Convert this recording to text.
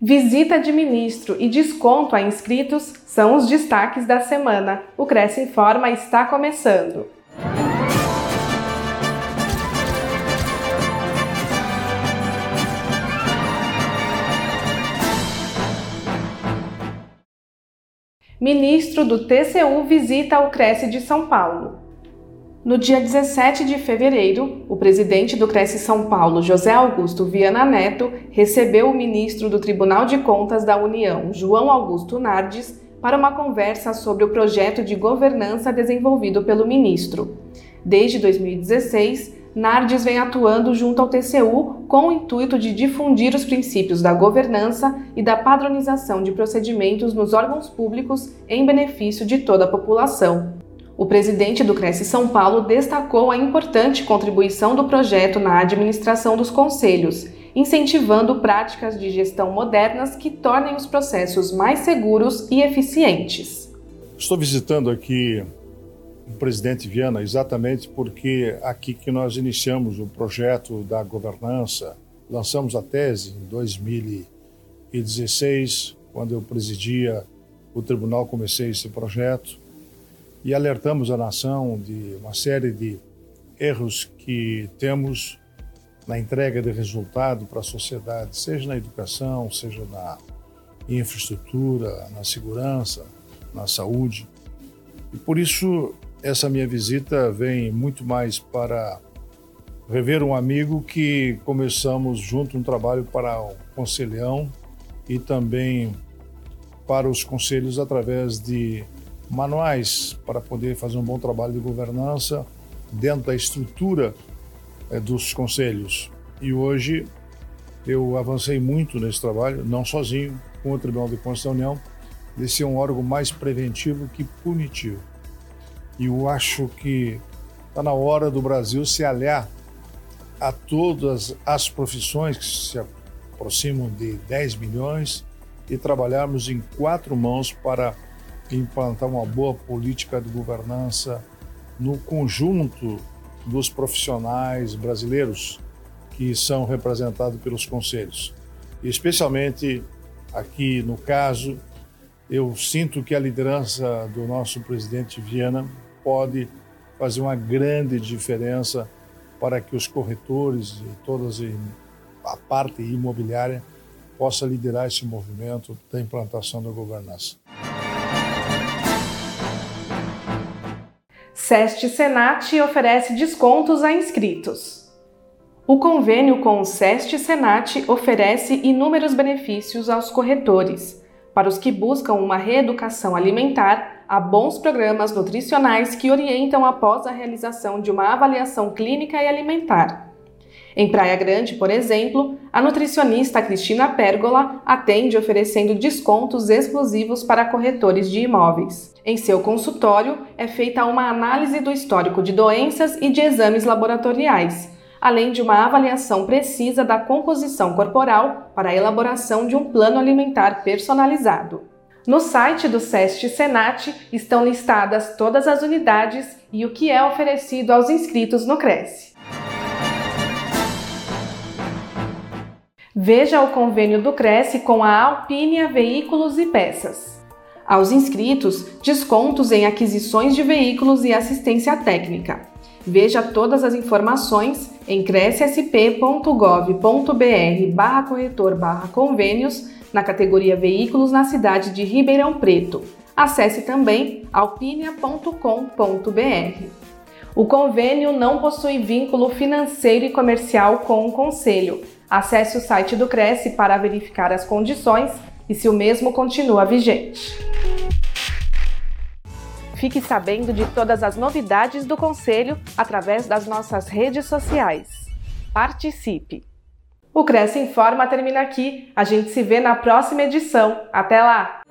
Visita de ministro e desconto a inscritos são os destaques da semana. O Cresce Informa está começando. Ministro do TCU visita o Cresce de São Paulo. No dia 17 de fevereiro, o presidente do Cresce São Paulo, José Augusto Viana Neto, recebeu o ministro do Tribunal de Contas da União, João Augusto Nardes, para uma conversa sobre o projeto de governança desenvolvido pelo ministro. Desde 2016, Nardes vem atuando junto ao TCU com o intuito de difundir os princípios da governança e da padronização de procedimentos nos órgãos públicos em benefício de toda a população. O presidente do Cresce São Paulo destacou a importante contribuição do projeto na administração dos conselhos, incentivando práticas de gestão modernas que tornem os processos mais seguros e eficientes. Estou visitando aqui o presidente Viana exatamente porque aqui que nós iniciamos o projeto da governança, lançamos a tese em 2016, quando eu presidia o tribunal, comecei esse projeto e alertamos a nação de uma série de erros que temos na entrega de resultado para a sociedade, seja na educação, seja na infraestrutura, na segurança, na saúde. E por isso essa minha visita vem muito mais para rever um amigo que começamos junto um trabalho para o Conselhão e também para os conselhos através de manuais para poder fazer um bom trabalho de governança dentro da estrutura é, dos conselhos. E hoje eu avancei muito nesse trabalho, não sozinho, com o Tribunal de Contas da União, de ser um órgão mais preventivo que punitivo. E eu acho que está na hora do Brasil se aliar a todas as profissões que se aproximam de 10 milhões e trabalharmos em quatro mãos para implantar uma boa política de governança no conjunto dos profissionais brasileiros que são representados pelos conselhos. Especialmente aqui no caso, eu sinto que a liderança do nosso presidente Viana pode fazer uma grande diferença para que os corretores e toda a parte imobiliária possa liderar esse movimento da implantação da governança. SEST Senat oferece descontos a inscritos. O convênio com o SEST Senat oferece inúmeros benefícios aos corretores. Para os que buscam uma reeducação alimentar, há bons programas nutricionais que orientam após a realização de uma avaliação clínica e alimentar. Em Praia Grande, por exemplo, a nutricionista Cristina Pérgola atende oferecendo descontos exclusivos para corretores de imóveis. Em seu consultório, é feita uma análise do histórico de doenças e de exames laboratoriais, além de uma avaliação precisa da composição corporal para a elaboração de um plano alimentar personalizado. No site do SEST Senat estão listadas todas as unidades e o que é oferecido aos inscritos no Cresce. Veja o convênio do Cresce com a Alpínia Veículos e Peças. Aos inscritos, descontos em aquisições de veículos e assistência técnica. Veja todas as informações em crescsp.gov.br barra corretor barra convênios na categoria Veículos na cidade de Ribeirão Preto. Acesse também alpinia.com.br. O convênio não possui vínculo financeiro e comercial com o Conselho Acesse o site do Cresce para verificar as condições e se o mesmo continua vigente. Fique sabendo de todas as novidades do Conselho através das nossas redes sociais. Participe! O Cresce Informa termina aqui. A gente se vê na próxima edição. Até lá!